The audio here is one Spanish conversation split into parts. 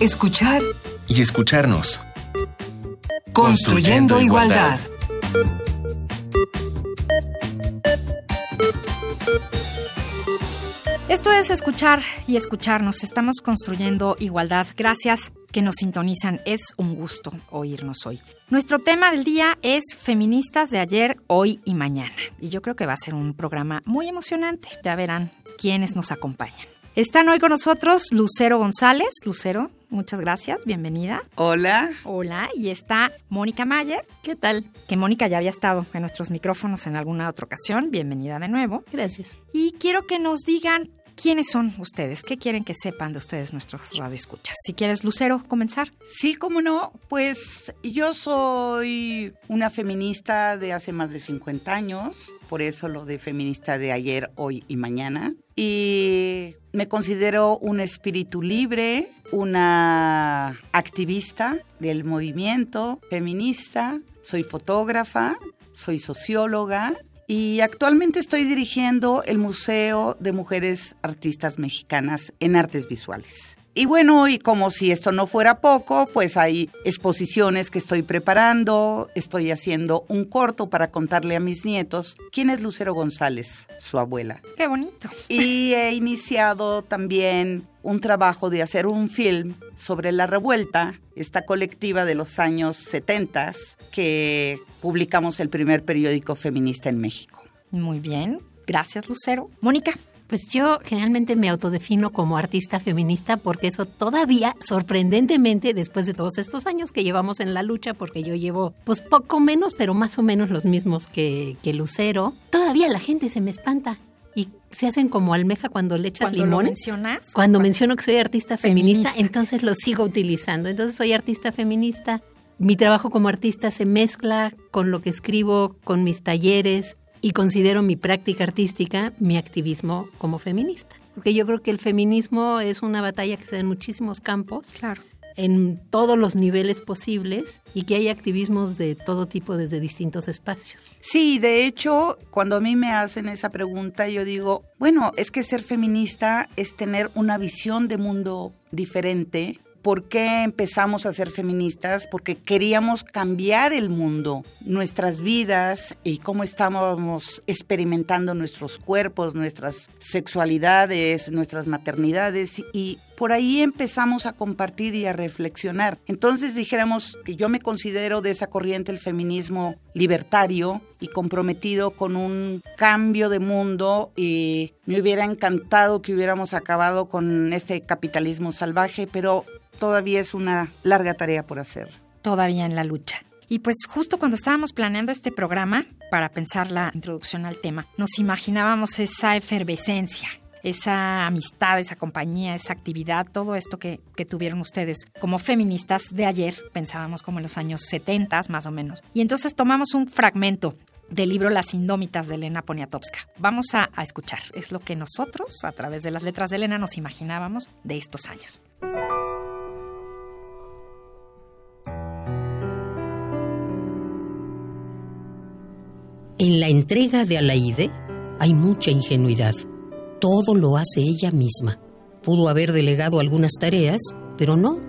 escuchar y escucharnos. Construyendo, igualdad. Esto es escuchar y escucharnos. Estamos construyendo igualdad. Gracias que nos sintonizan. Es un gusto oírnos hoy. Nuestro tema del día es feministas de ayer, hoy y mañana. Y yo creo que va a ser un programa muy emocionante. Ya verán quiénes nos acompañan. Están hoy con nosotros Lucero González. Lucero, muchas gracias, bienvenida. Hola. Hola, y está Mónica Mayer. ¿Qué tal? Que Mónica ya había estado en nuestros micrófonos en alguna otra ocasión. Bienvenida de nuevo. Gracias. Y quiero que nos digan ¿Quiénes son ustedes? ¿Qué quieren que sepan de ustedes nuestros radioescuchas? Si quieres, Lucero, comenzar. Sí, cómo no. Pues yo soy una feminista de hace más de 50 años, por eso lo de feminista de ayer, hoy y mañana. Y me considero un espíritu libre, una activista del movimiento feminista, soy fotógrafa, soy socióloga y actualmente estoy dirigiendo el Museo de Mujeres Artistas Mexicanas en Artes Visuales. Y bueno, y como si esto no fuera poco, pues hay exposiciones que estoy preparando, estoy haciendo un corto para contarle a mis nietos quién es Lucero González, su abuela. Qué bonito. Y he iniciado también un trabajo de hacer un film sobre la revuelta, esta colectiva de los años 70 que publicamos el primer periódico feminista en México. Muy bien, gracias Lucero. Mónica. Pues yo generalmente me autodefino como artista feminista porque eso todavía, sorprendentemente, después de todos estos años que llevamos en la lucha, porque yo llevo pues poco menos, pero más o menos los mismos que, que Lucero, todavía la gente se me espanta y se hacen como almeja cuando le echas cuando limón. Lo mencionas, cuando menciono que soy artista feminista, entonces lo sigo utilizando. Entonces soy artista feminista. Mi trabajo como artista se mezcla con lo que escribo, con mis talleres, y considero mi práctica artística mi activismo como feminista. Porque yo creo que el feminismo es una batalla que se da en muchísimos campos. Claro. En todos los niveles posibles y que hay activismos de todo tipo desde distintos espacios. Sí, de hecho, cuando a mí me hacen esa pregunta, yo digo, bueno, es que ser feminista es tener una visión de mundo diferente ¿Por qué empezamos a ser feministas? Porque queríamos cambiar el mundo, nuestras vidas y cómo estábamos experimentando nuestros cuerpos, nuestras sexualidades, nuestras maternidades y por ahí empezamos a compartir y a reflexionar. Entonces dijéramos que yo me considero de esa corriente el feminismo libertario y comprometido con un cambio de mundo y me hubiera encantado que hubiéramos acabado con este capitalismo salvaje, pero todavía es una larga tarea por hacer. Todavía en la lucha. Y pues justo cuando estábamos planeando este programa para pensar la introducción al tema, nos imaginábamos esa efervescencia, esa amistad, esa compañía, esa actividad, todo esto que, que, tuvieron ustedes como feministas de ayer, pensábamos como en los años 70 más o menos. Y entonces tomamos un fragmento del libro Las Indómitas de Elena Poniatowska. Vamos a, a escuchar, es lo que nosotros, a través de las letras de Elena, nos imaginábamos de estos años. En la entrega de Alaide hay mucha ingenuidad. Todo lo hace ella misma. Pudo haber delegado algunas tareas, pero no,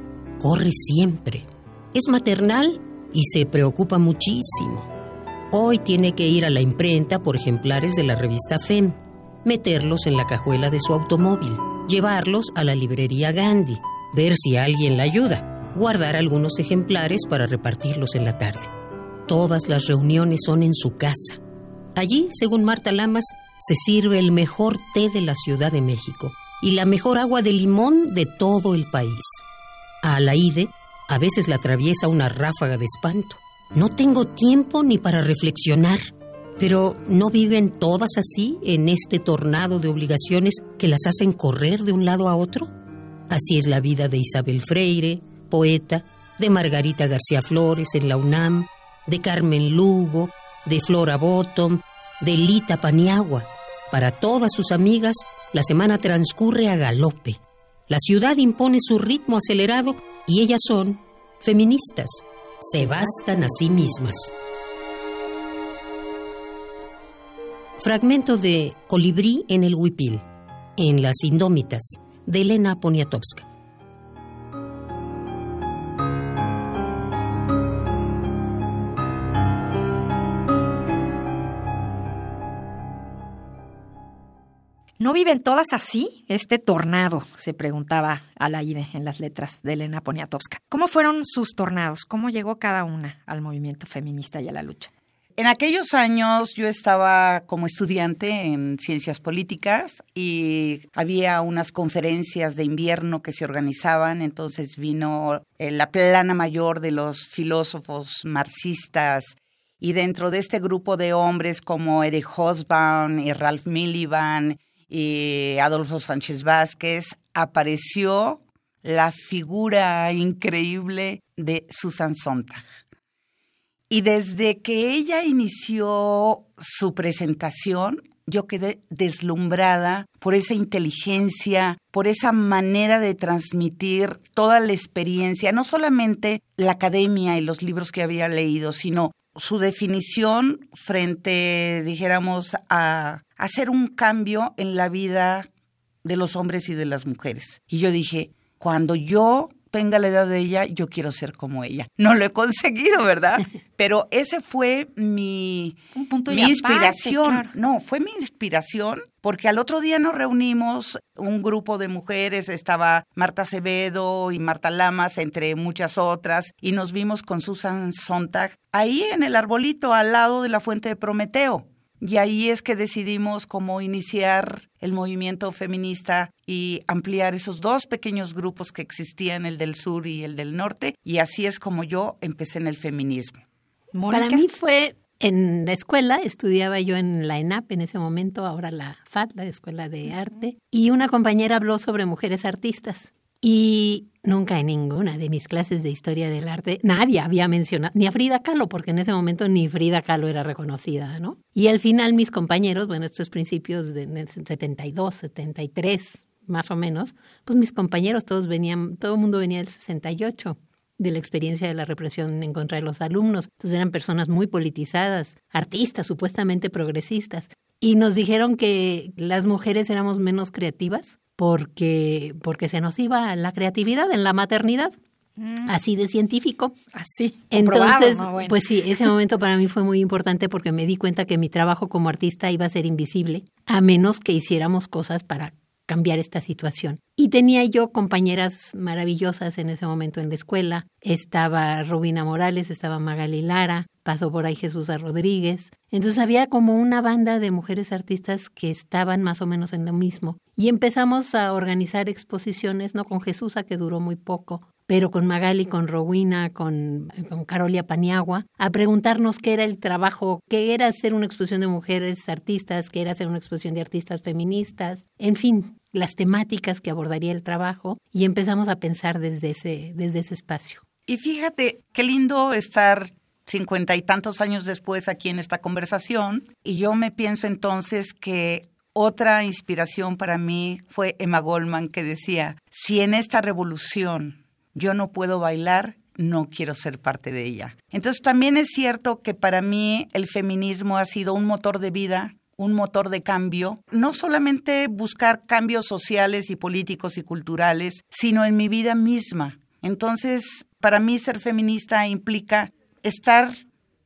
corre siempre. Es maternal y se preocupa muchísimo. Hoy tiene que ir a la imprenta por ejemplares de la revista FEM, meterlos en la cajuela de su automóvil, llevarlos a la librería Gandhi, ver si alguien la ayuda, guardar algunos ejemplares para repartirlos en la tarde. Todas las reuniones son en su casa. Allí, según Marta Lamas, se sirve el mejor té de la Ciudad de México y la mejor agua de limón de todo el país. A Alaide a veces la atraviesa una ráfaga de espanto. No tengo tiempo ni para reflexionar. Pero ¿no viven todas así en este tornado de obligaciones que las hacen correr de un lado a otro? Así es la vida de Isabel Freire, poeta, de Margarita García Flores en la UNAM, de Carmen Lugo, de Flora Bottom, de Lita Paniagua. Para todas sus amigas, la semana transcurre a galope. La ciudad impone su ritmo acelerado y ellas son feministas. Se bastan a sí mismas. Fragmento de Colibrí en el Huipil, en Las Indómitas, de Elena Poniatowska. ¿No viven todas así? Este tornado, se preguntaba Alaide en las letras de Elena Poniatowska. ¿Cómo fueron sus tornados? ¿Cómo llegó cada una al movimiento feminista y a la lucha? En aquellos años yo estaba como estudiante en ciencias políticas y había unas conferencias de invierno que se organizaban, entonces vino eh, la plana mayor de los filósofos marxistas y dentro de este grupo de hombres como Eric Hobsbawm y Ralph Miliband y Adolfo Sánchez Vázquez apareció la figura increíble de Susan Sontag. Y desde que ella inició su presentación, yo quedé deslumbrada por esa inteligencia, por esa manera de transmitir toda la experiencia, no solamente la academia y los libros que había leído, sino su definición frente, dijéramos, a hacer un cambio en la vida de los hombres y de las mujeres. Y yo dije, cuando yo tenga la edad de ella, yo quiero ser como ella. No lo he conseguido, ¿verdad? Pero ese fue mi, mi inspiración. No, fue mi inspiración porque al otro día nos reunimos un grupo de mujeres, estaba Marta Acevedo y Marta Lamas, entre muchas otras, y nos vimos con Susan Sontag ahí en el arbolito al lado de la fuente de Prometeo. Y ahí es que decidimos cómo iniciar el movimiento feminista y ampliar esos dos pequeños grupos que existían, el del sur y el del norte. Y así es como yo empecé en el feminismo. Para mí fue en la escuela, estudiaba yo en la ENAP en ese momento, ahora la FAT, la Escuela de Arte, y una compañera habló sobre mujeres artistas. Y nunca en ninguna de mis clases de historia del arte nadie había mencionado, ni a Frida Kahlo, porque en ese momento ni Frida Kahlo era reconocida, ¿no? Y al final mis compañeros, bueno, estos principios de 72, 73, más o menos, pues mis compañeros todos venían, todo el mundo venía del 68 de la experiencia de la represión en contra de los alumnos. Entonces eran personas muy politizadas, artistas supuestamente progresistas. Y nos dijeron que las mujeres éramos menos creativas porque, porque se nos iba la creatividad en la maternidad. Mm. Así de científico. Así. Entonces, pues sí, ese momento para mí fue muy importante porque me di cuenta que mi trabajo como artista iba a ser invisible, a menos que hiciéramos cosas para cambiar esta situación. Y tenía yo compañeras maravillosas en ese momento en la escuela. Estaba Rubina Morales, estaba Magali Lara, pasó por ahí Jesús Rodríguez. Entonces había como una banda de mujeres artistas que estaban más o menos en lo mismo. Y empezamos a organizar exposiciones, no con Jesús, a que duró muy poco, pero con Magali, con Rowena, con, con Carolia Paniagua, a preguntarnos qué era el trabajo, qué era hacer una exposición de mujeres artistas, qué era hacer una exposición de artistas feministas, en fin, las temáticas que abordaría el trabajo y empezamos a pensar desde ese, desde ese espacio. Y fíjate, qué lindo estar cincuenta y tantos años después aquí en esta conversación y yo me pienso entonces que otra inspiración para mí fue Emma Goldman que decía, si en esta revolución yo no puedo bailar, no quiero ser parte de ella. Entonces también es cierto que para mí el feminismo ha sido un motor de vida, un motor de cambio, no solamente buscar cambios sociales y políticos y culturales, sino en mi vida misma. Entonces, para mí ser feminista implica estar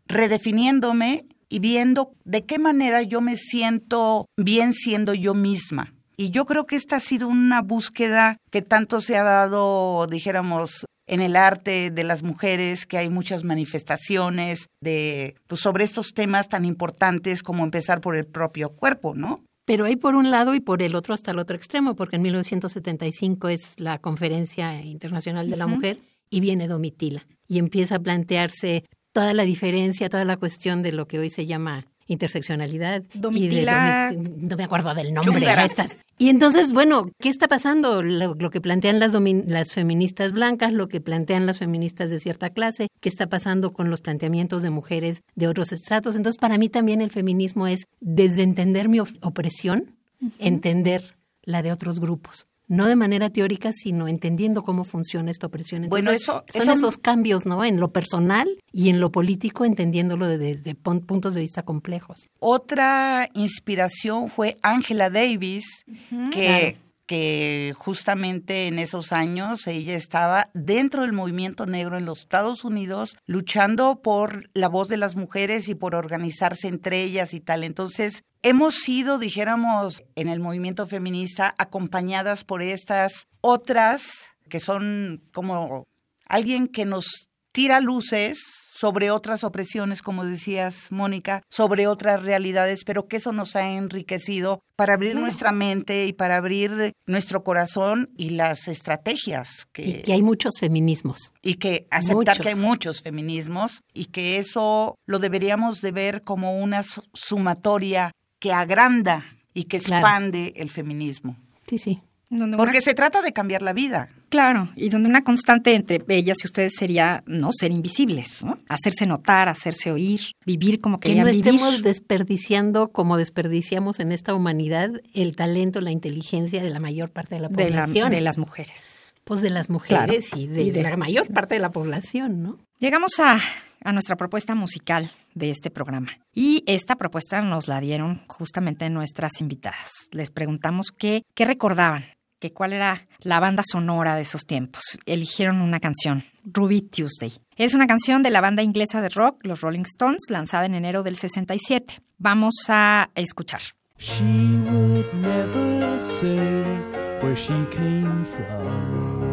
redefiniéndome y viendo de qué manera yo me siento bien siendo yo misma. Y yo creo que esta ha sido una búsqueda que tanto se ha dado, dijéramos, en el arte de las mujeres, que hay muchas manifestaciones de pues, sobre estos temas tan importantes como empezar por el propio cuerpo, ¿no? Pero hay por un lado y por el otro hasta el otro extremo, porque en 1975 es la Conferencia Internacional de la Mujer y viene Domitila y empieza a plantearse toda la diferencia, toda la cuestión de lo que hoy se llama interseccionalidad. Domitila. Y no me acuerdo del nombre de estas. Y entonces, bueno, ¿qué está pasando? Lo, que plantean las, las feministas blancas, lo que plantean las feministas de cierta clase, ¿qué está pasando con los planteamientos de mujeres de otros estratos? Entonces, para mí también el feminismo es desde entender mi opresión, entender la de otros grupos no de manera teórica, sino entendiendo cómo funciona esta opresión. bueno, eso son esos cambios, ¿no? En lo personal y en lo político, entendiéndolo desde, puntos de vista complejos. Otra inspiración fue Angela Davis, que que justamente en esos años ella estaba dentro del movimiento negro en los Estados Unidos luchando por la voz de las mujeres y por organizarse entre ellas y tal. Entonces, hemos sido, dijéramos, en el movimiento feminista acompañadas por estas otras que son como alguien que nos tira luces sobre otras opresiones, como decías, Mónica, sobre otras realidades, pero que eso nos ha enriquecido para abrir nuestra mente y para abrir nuestro corazón y las estrategias. Que, y que hay muchos feminismos. Y que aceptar que hay muchos feminismos y que eso lo deberíamos de ver como una sumatoria que agranda y que expande el feminismo. Sí, sí. Porque se trata de cambiar la vida. Claro, y donde una constante entre ellas y ustedes sería no ser invisibles, ¿no? hacerse notar, hacerse oír, vivir como que no estemos desperdiciando como desperdiciamos en esta humanidad el talento, la inteligencia de la mayor parte de la población. De, las mujeres. Pues de las mujeres y, de, y de la mayor parte de la población, ¿no? Llegamos a a nuestra propuesta musical de este programa. Y esta propuesta nos la dieron justamente nuestras invitadas. Les preguntamos qué, qué recordaban, que cuál era la banda sonora de esos tiempos. Eligieron una canción, Ruby Tuesday. Es una canción de la banda inglesa de rock, los Rolling Stones, lanzada en enero del 67. Vamos a escuchar. She would never say where she came from.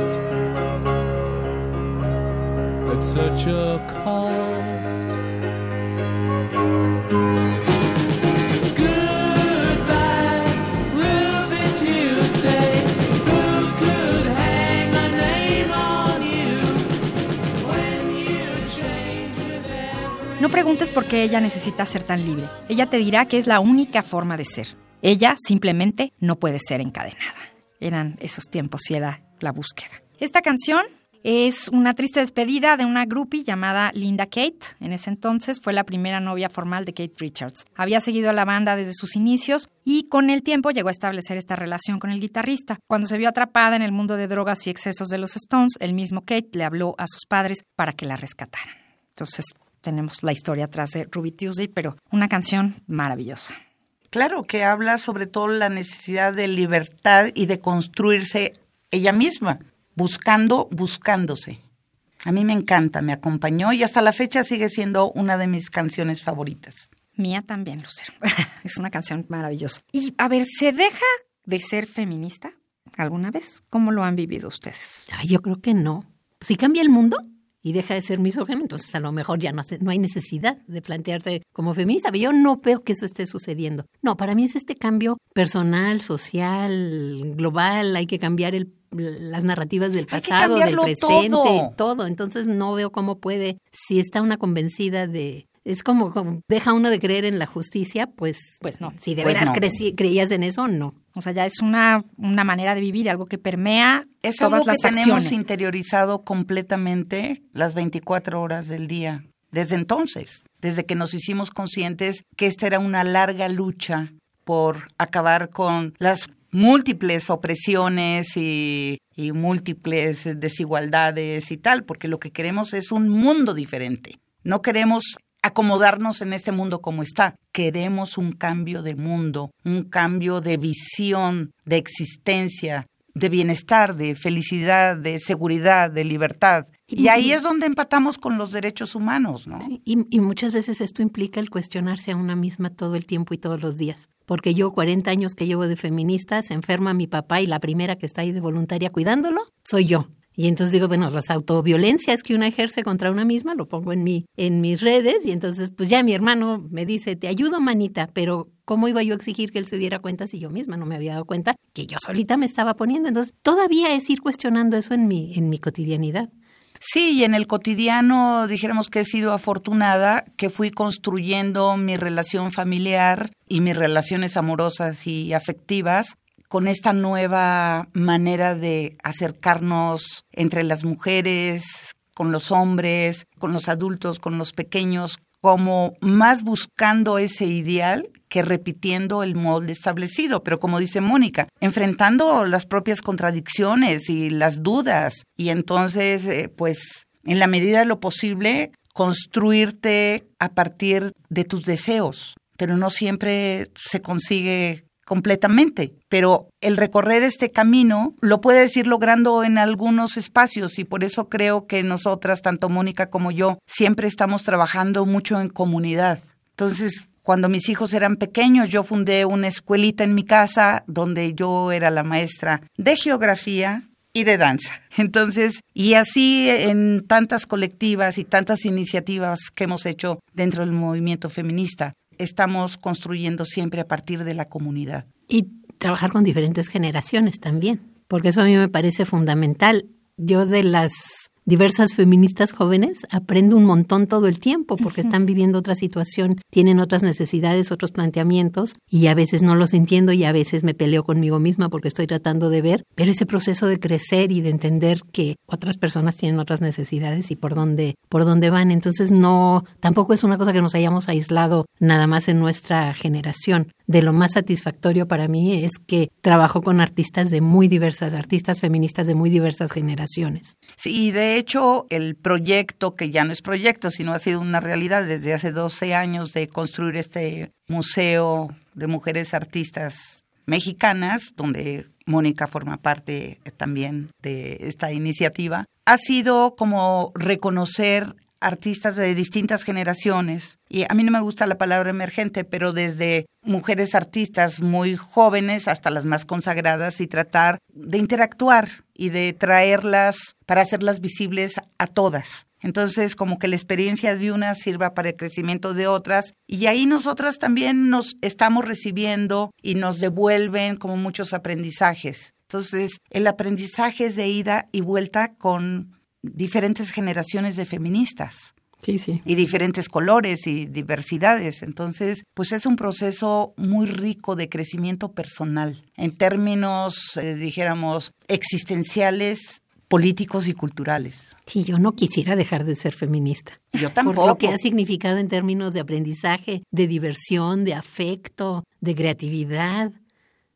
such a. No preguntes por qué ella necesita ser tan libre. Ella te dirá que es la única forma de ser. Ella simplemente no puede ser encadenada. Eran esos tiempos y era la búsqueda. Esta canción es una triste despedida de una groupie llamada Linda Kate. En ese entonces fue la primera novia formal de Kate Richards. Había seguido a la banda desde sus inicios y con el tiempo llegó a establecer esta relación con el guitarrista. Cuando se vio atrapada en el mundo de drogas y excesos de los Stones, el mismo Kate le habló a sus padres para que la rescataran. Entonces, tenemos la historia atrás de Ruby Tuesday, pero una canción maravillosa. Claro, que habla sobre todo la necesidad de libertad y de construirse ella misma, buscando, buscándose. A mí me encanta, me acompañó y hasta la fecha sigue siendo una de mis canciones favoritas. Mía también, Lucero. es una canción maravillosa. Y a ver, ¿se deja de ser feminista alguna vez? ¿Cómo lo han vivido ustedes? yo creo que no. Si cambia el mundo, y deja de ser misógino, entonces a lo mejor ya no, no hay necesidad de plantearse como feminista. Pero yo no veo que eso esté sucediendo. No, para mí es este cambio personal, social, global. Hay que cambiar el, las narrativas del pasado, del presente, todo. todo. Entonces no veo cómo puede, si está una convencida de es como, deja uno de creer en la justicia, pues, pues no. Si de pues veras creías en eso, no. O sea, ya es una, una manera de vivir, algo que permea es todas algo que tenemos interiorizado completamente las 24 horas del día. Desde entonces, desde que nos hicimos conscientes que esta era una larga lucha por acabar con las múltiples opresiones y, y múltiples desigualdades y tal, porque lo que queremos es un mundo diferente. No queremos acomodarnos en este mundo como está. Queremos un cambio de mundo, un cambio de visión, de existencia, de bienestar, de felicidad, de seguridad, de libertad. Y ahí es donde empatamos con los derechos humanos, ¿no? y, y, muchas veces esto implica el cuestionarse a una misma todo el tiempo y todos los días. Porque yo, 40 años que llevo de feminista, se enferma mi papá y la primera que está ahí de voluntaria cuidándolo soy yo. Y entonces digo, bueno, las autoviolencias que una ejerce contra una misma, lo pongo en mi, en mis redes, y entonces pues ya mi hermano me dice, te ayudo, manita, pero ¿cómo iba yo a exigir que él se diera cuenta si yo misma no me había dado cuenta que yo solita me estaba poniendo? Entonces, todavía es ir cuestionando eso en mi, en mi cotidianidad. Sí, y en el cotidiano dijéramos que he sido afortunada, que fui construyendo mi relación familiar y mis relaciones amorosas y afectivas con esta nueva manera de acercarnos entre las mujeres, con los hombres, con los adultos, con los pequeños, como más buscando ese ideal que repitiendo el molde establecido, pero como dice Mónica, enfrentando las propias contradicciones y las dudas. Y entonces, eh, pues, en la medida de lo posible, construirte a partir de tus deseos, pero no siempre se consigue completamente, pero el recorrer este camino lo puedes ir logrando en algunos espacios y por eso creo que nosotras, tanto Mónica como yo, siempre estamos trabajando mucho en comunidad. Entonces, cuando mis hijos eran pequeños, yo fundé una escuelita en mi casa donde yo era la maestra de geografía y de danza. Entonces, y así en tantas colectivas y tantas iniciativas que hemos hecho dentro del movimiento feminista estamos construyendo siempre a partir de la comunidad. Y trabajar con diferentes generaciones también, porque eso a mí me parece fundamental. Yo de las diversas feministas jóvenes aprendo un montón todo el tiempo porque están viviendo otra situación, tienen otras necesidades, otros planteamientos y a veces no los entiendo y a veces me peleo conmigo misma porque estoy tratando de ver, pero ese proceso de crecer y de entender que otras personas tienen otras necesidades y por dónde por dónde van, entonces no tampoco es una cosa que nos hayamos aislado nada más en nuestra generación de lo más satisfactorio para mí es que trabajo con artistas de muy diversas, artistas feministas de muy diversas generaciones. Sí, de hecho, el proyecto, que ya no es proyecto, sino ha sido una realidad desde hace 12 años de construir este museo de mujeres artistas mexicanas, donde Mónica forma parte también de esta iniciativa, ha sido como reconocer artistas de distintas generaciones. Y a mí no me gusta la palabra emergente, pero desde mujeres artistas muy jóvenes hasta las más consagradas y tratar de interactuar y de traerlas para hacerlas visibles a todas. Entonces, como que la experiencia de unas sirva para el crecimiento de otras. Y ahí nosotras también nos estamos recibiendo y nos devuelven como muchos aprendizajes. Entonces, el aprendizaje es de ida y vuelta con diferentes generaciones de feministas. Sí, sí. Y diferentes colores y diversidades. Entonces, pues es un proceso muy rico de crecimiento personal, en términos, eh, dijéramos, existenciales, políticos y culturales. Sí, yo no quisiera dejar de ser feminista. Yo tampoco. Por lo que ha significado en términos de aprendizaje, de diversión, de afecto, de creatividad.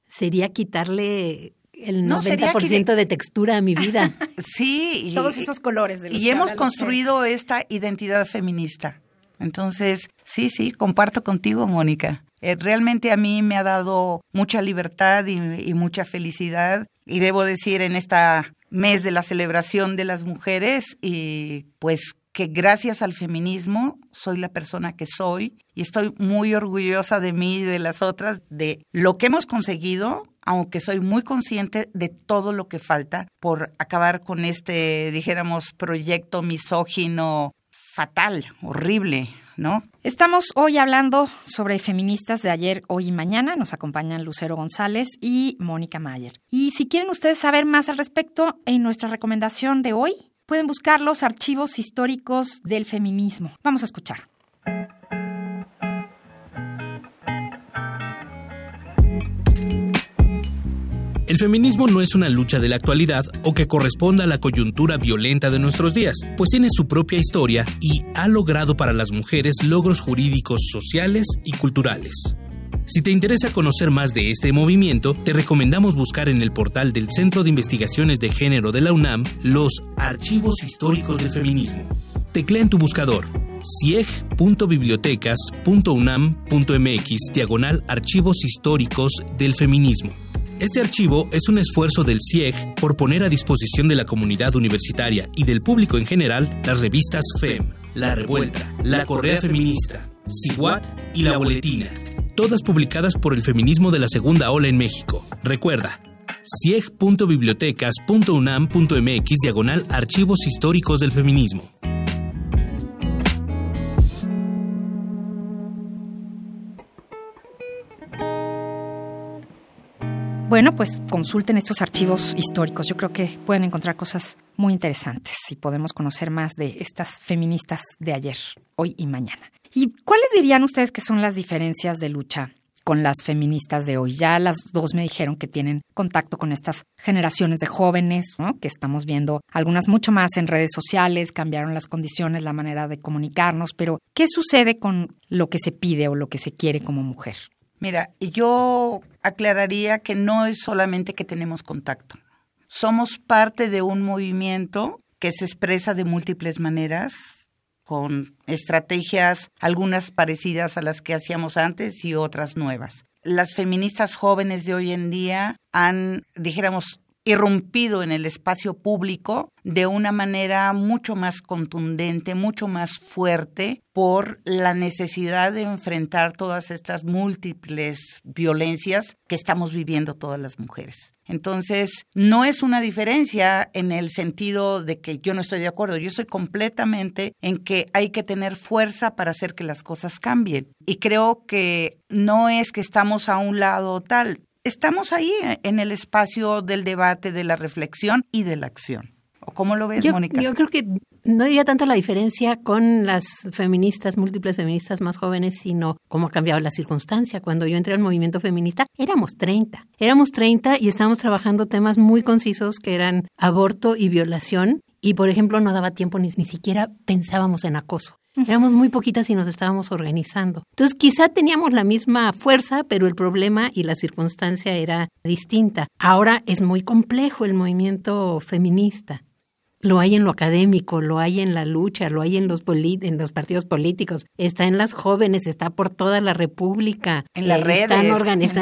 Sería quitarle el 90% de textura a mi vida. sí. Y, Todos esos colores. De y hemos construido esta identidad feminista. Entonces, sí, sí, comparto contigo, Mónica. Eh, realmente a mí me ha dado mucha libertad y, y mucha felicidad. Y debo decir, en esta mes de la celebración de las mujeres, y pues que gracias al feminismo soy la persona que soy y estoy muy orgullosa de mí y de las otras, de lo que hemos conseguido, aunque soy muy consciente de todo lo que falta por acabar con este, dijéramos, proyecto misógino fatal, horrible, ¿no? Estamos hoy hablando sobre feministas de ayer, hoy y mañana. Nos acompañan Lucero González y Mónica Mayer. Y si quieren ustedes saber más al respecto, en nuestra recomendación de hoy pueden buscar los archivos históricos del feminismo. Vamos a escuchar. El feminismo no es una lucha de la actualidad o que corresponda a la coyuntura violenta de nuestros días, pues tiene su propia historia y ha logrado para las mujeres logros jurídicos, sociales y culturales. Si te interesa conocer más de este movimiento, te recomendamos buscar en el portal del Centro de Investigaciones de Género de la UNAM los Archivos Históricos del Feminismo. Teclea en tu buscador cieg.bibliotecas.unam.mx diagonal Archivos Históricos del Feminismo. Este archivo es un esfuerzo del CIEG por poner a disposición de la comunidad universitaria y del público en general las revistas FEM, La Revuelta, La Correa Feminista, SIGUAT y La Boletina, todas publicadas por el feminismo de la segunda ola en México. Recuerda, cieg.bibliotecas.unam.mx diagonal archivos históricos del feminismo. Bueno, pues consulten estos archivos históricos. Yo creo que pueden encontrar cosas muy interesantes y podemos conocer más de estas feministas de ayer, hoy y mañana. ¿Y cuáles dirían ustedes que son las diferencias de lucha con las feministas de hoy. Ya las dos me dijeron que tienen contacto con estas generaciones de jóvenes, que estamos viendo algunas mucho más en redes sociales, cambiaron las condiciones, la manera de comunicarnos, pero ¿qué sucede con lo que se pide o lo que se quiere como mujer? Mira, yo aclararía que no es solamente que tenemos contacto. Somos parte de un movimiento que se expresa de múltiples maneras, con estrategias, algunas parecidas a las que hacíamos antes y otras nuevas. Las feministas jóvenes de hoy en día han, dijéramos, irrumpido en el espacio público de una manera mucho más contundente, mucho más fuerte por la necesidad de enfrentar todas estas múltiples violencias que estamos viviendo todas las mujeres. Entonces, no es una diferencia en el sentido de que yo no estoy de acuerdo, yo estoy completamente en que hay que tener fuerza para hacer que las cosas cambien. Y creo que no es que estamos a un lado tal, estamos ahí en el espacio del debate, de la reflexión y de la acción. ¿O cómo lo ves, Mónica? Yo creo que no diría tanto la diferencia con las feministas, múltiples feministas más jóvenes, sino cómo ha cambiado la circunstancia. Cuando yo entré al movimiento feminista, éramos 30. Éramos 30 y estábamos trabajando temas muy concisos que eran aborto y violación. Y, por ejemplo, no daba tiempo ni, ni siquiera pensábamos en acoso. Éramos muy poquitas y nos estábamos organizando. Entonces, quizá teníamos la misma fuerza, pero el problema y la circunstancia era distinta. Ahora es muy complejo el movimiento feminista. Lo hay en lo académico, lo hay en la lucha, lo hay en los, en los partidos políticos, está en las jóvenes, está por toda la República. En las redes. Están,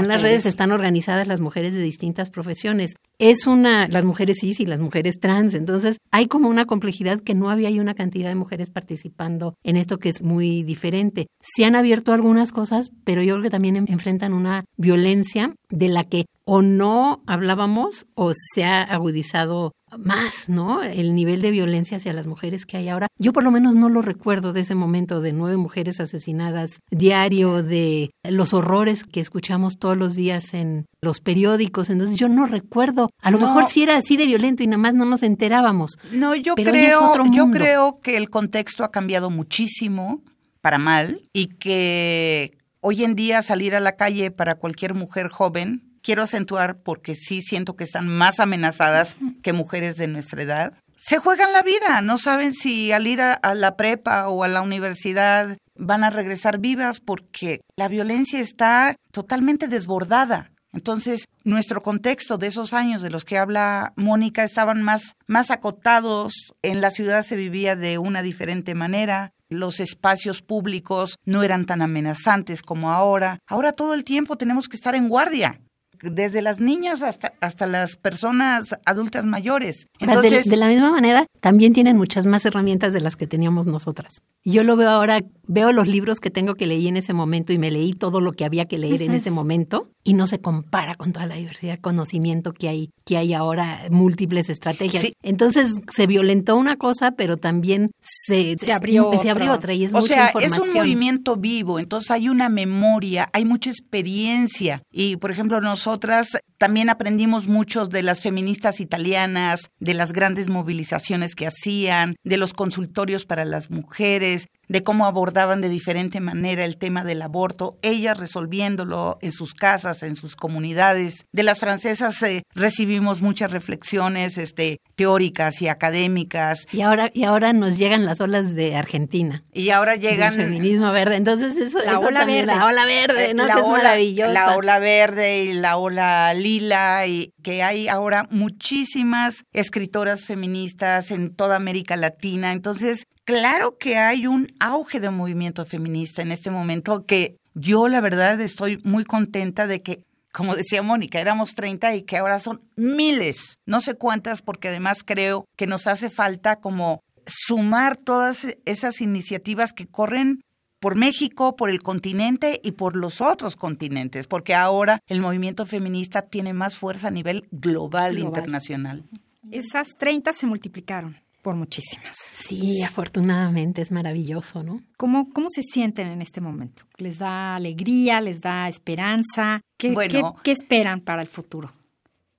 en las redes, están organizadas las mujeres de distintas profesiones. Es una, las mujeres cis y las mujeres trans. Entonces, hay como una complejidad que no había y una cantidad de mujeres participando en esto que es muy diferente. Se han abierto algunas cosas, pero yo creo que también enfrentan una violencia de la que o no hablábamos o se ha agudizado más, ¿no? El nivel de violencia hacia las mujeres que hay ahora. Yo por lo menos no lo recuerdo de ese momento de nueve mujeres asesinadas diario, de los horrores que escuchamos todos los días en los periódicos. Entonces yo no recuerdo. A lo mejor sí era así de violento y nada más no nos enterábamos. No, yo creo, yo creo que el contexto ha cambiado muchísimo para mal y que hoy en día salir a la calle para cualquier mujer joven quiero acentuar porque sí siento que están más amenazadas que mujeres de nuestra edad. Se juegan la vida, no saben si al ir a, la prepa o a la universidad van a regresar vivas porque la violencia está totalmente desbordada. Entonces, nuestro contexto de esos años de los que habla Mónica estaban más, más acotados, en la ciudad se vivía de una diferente manera, los espacios públicos no eran tan amenazantes como ahora. Ahora todo el tiempo tenemos que estar en guardia desde las niñas hasta, hasta las personas adultas mayores. Entonces, de, la misma manera, también tienen muchas más herramientas de las que teníamos nosotras. Yo lo veo ahora, veo los libros que tengo que leer en ese momento y me leí todo lo que había que leer en ese momento y no se compara con toda la diversidad de conocimiento que hay, que hay ahora, múltiples estrategias. Entonces se violentó una cosa, pero también se, se abrió, se abrió otra. y es o sea, es un movimiento vivo, entonces hay una memoria, hay mucha experiencia y, por ejemplo, nosotras también aprendimos mucho de las feministas italianas, de las grandes movilizaciones que hacían, de los consultorios para las mujeres, de cómo abordaban de diferente manera el tema del aborto, ellas resolviéndolo en sus casas, en sus comunidades. De las francesas eh, recibimos muchas reflexiones este, teóricas y académicas. Y ahora, y ahora nos llegan las olas de Argentina. Y ahora llegan... El feminismo verde. Entonces eso, la ola verde. La ola verde, ¿no? La que ola, es maravillosa. La ola verde y la ola lila y que hay ahora muchísimas escritoras feministas en toda América Latina. Entonces, claro que hay un auge de movimiento feminista en este momento que yo la verdad estoy muy contenta de que como decía Mónica, éramos 30 y que ahora son miles, no sé cuántas, porque además creo que nos hace falta como sumar todas esas iniciativas que corren por México, por el continente y por los otros continentes, porque ahora el movimiento feminista tiene más fuerza a nivel global, global. internacional. Esas 30 se multiplicaron por muchísimas. Sí, afortunadamente es maravilloso, ¿no? ¿Cómo, cómo se sienten en este momento? ¿Les da alegría? ¿Les da esperanza? ¿Qué, ¿qué, esperan para el futuro?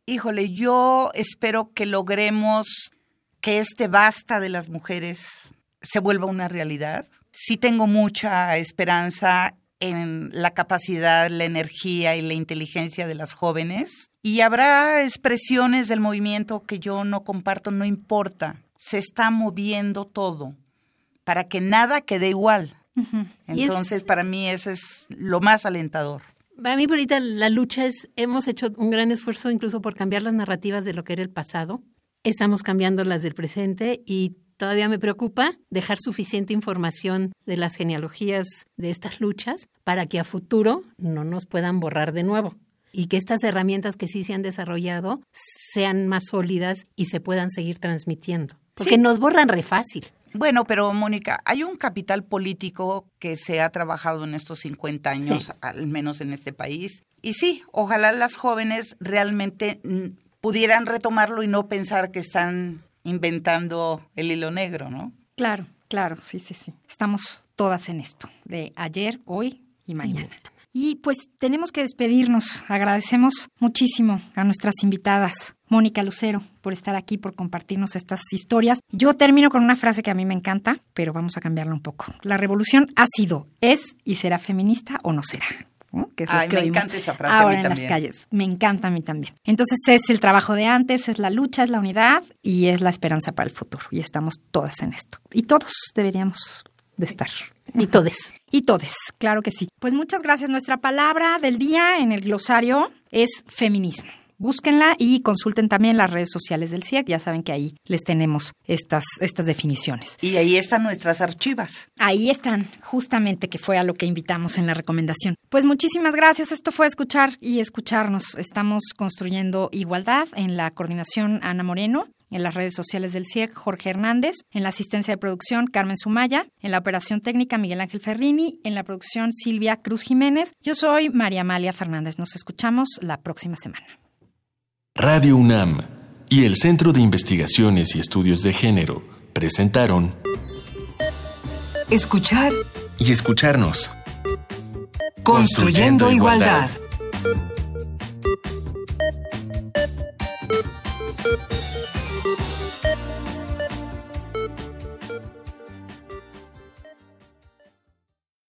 Híjole, yo espero que logremos que este basta de las mujeres se vuelva una realidad. Sí tengo mucha esperanza en la capacidad, la energía y la inteligencia de las jóvenes. Y habrá expresiones del movimiento que yo no comparto, no importa se está moviendo todo para que nada quede igual. Entonces, para mí eso es lo más alentador. Para mí, ahorita la lucha es, hemos hecho un gran esfuerzo incluso por cambiar las narrativas de lo que era el pasado. Estamos cambiando las del presente y todavía me preocupa dejar suficiente información de las genealogías de estas luchas para que a futuro no nos puedan borrar de nuevo y que estas herramientas que sí se han desarrollado sean más sólidas y se puedan seguir transmitiendo. Porque nos borran re fácil. Bueno, pero Mónica, hay un capital político que se ha trabajado en estos 50 años, al menos en este país. Y sí, ojalá las jóvenes realmente pudieran retomarlo y no pensar que están inventando el hilo negro, ¿no? Claro, claro, sí, sí, sí. Estamos todas en esto, de ayer, hoy y mañana. Y pues tenemos que despedirnos. Agradecemos muchísimo a nuestras invitadas. Mónica Lucero, por estar aquí, por compartirnos estas historias. Yo termino con una frase que a mí me encanta, pero vamos a cambiarla un poco. La revolución ha sido, es y será feminista o no será. Que es lo que me encanta esa frase ahora en las calles. Me encanta a mí también. Entonces es el trabajo de antes, es la lucha, es la unidad y es la esperanza para el futuro. Y estamos todas en esto. Y todos deberíamos de estar. Y todes. Y todes, claro que sí. Pues muchas gracias. Nuestra palabra del día en el glosario es feminismo. Búsquenla y consulten también las redes sociales del CIEC. Ya saben que ahí les tenemos estas, estas definiciones. Y ahí están nuestras archivas. Ahí están, justamente, que fue a lo que invitamos en la recomendación. Pues muchísimas gracias. Esto fue escuchar y escucharnos. Estamos construyendo igualdad en la coordinación Ana Moreno en las redes sociales del CIEC, Jorge Hernández, en la asistencia de producción, Carmen Sumaya, en la operación técnica, Miguel Ángel Ferrini, en la producción, Silvia Cruz Jiménez. Yo soy María Amalia Fernández. Nos escuchamos la próxima semana. Radio UNAM y el Centro de Investigaciones y Estudios de Género presentaron Escuchar y escucharnos. Construyendo, igualdad. igualdad.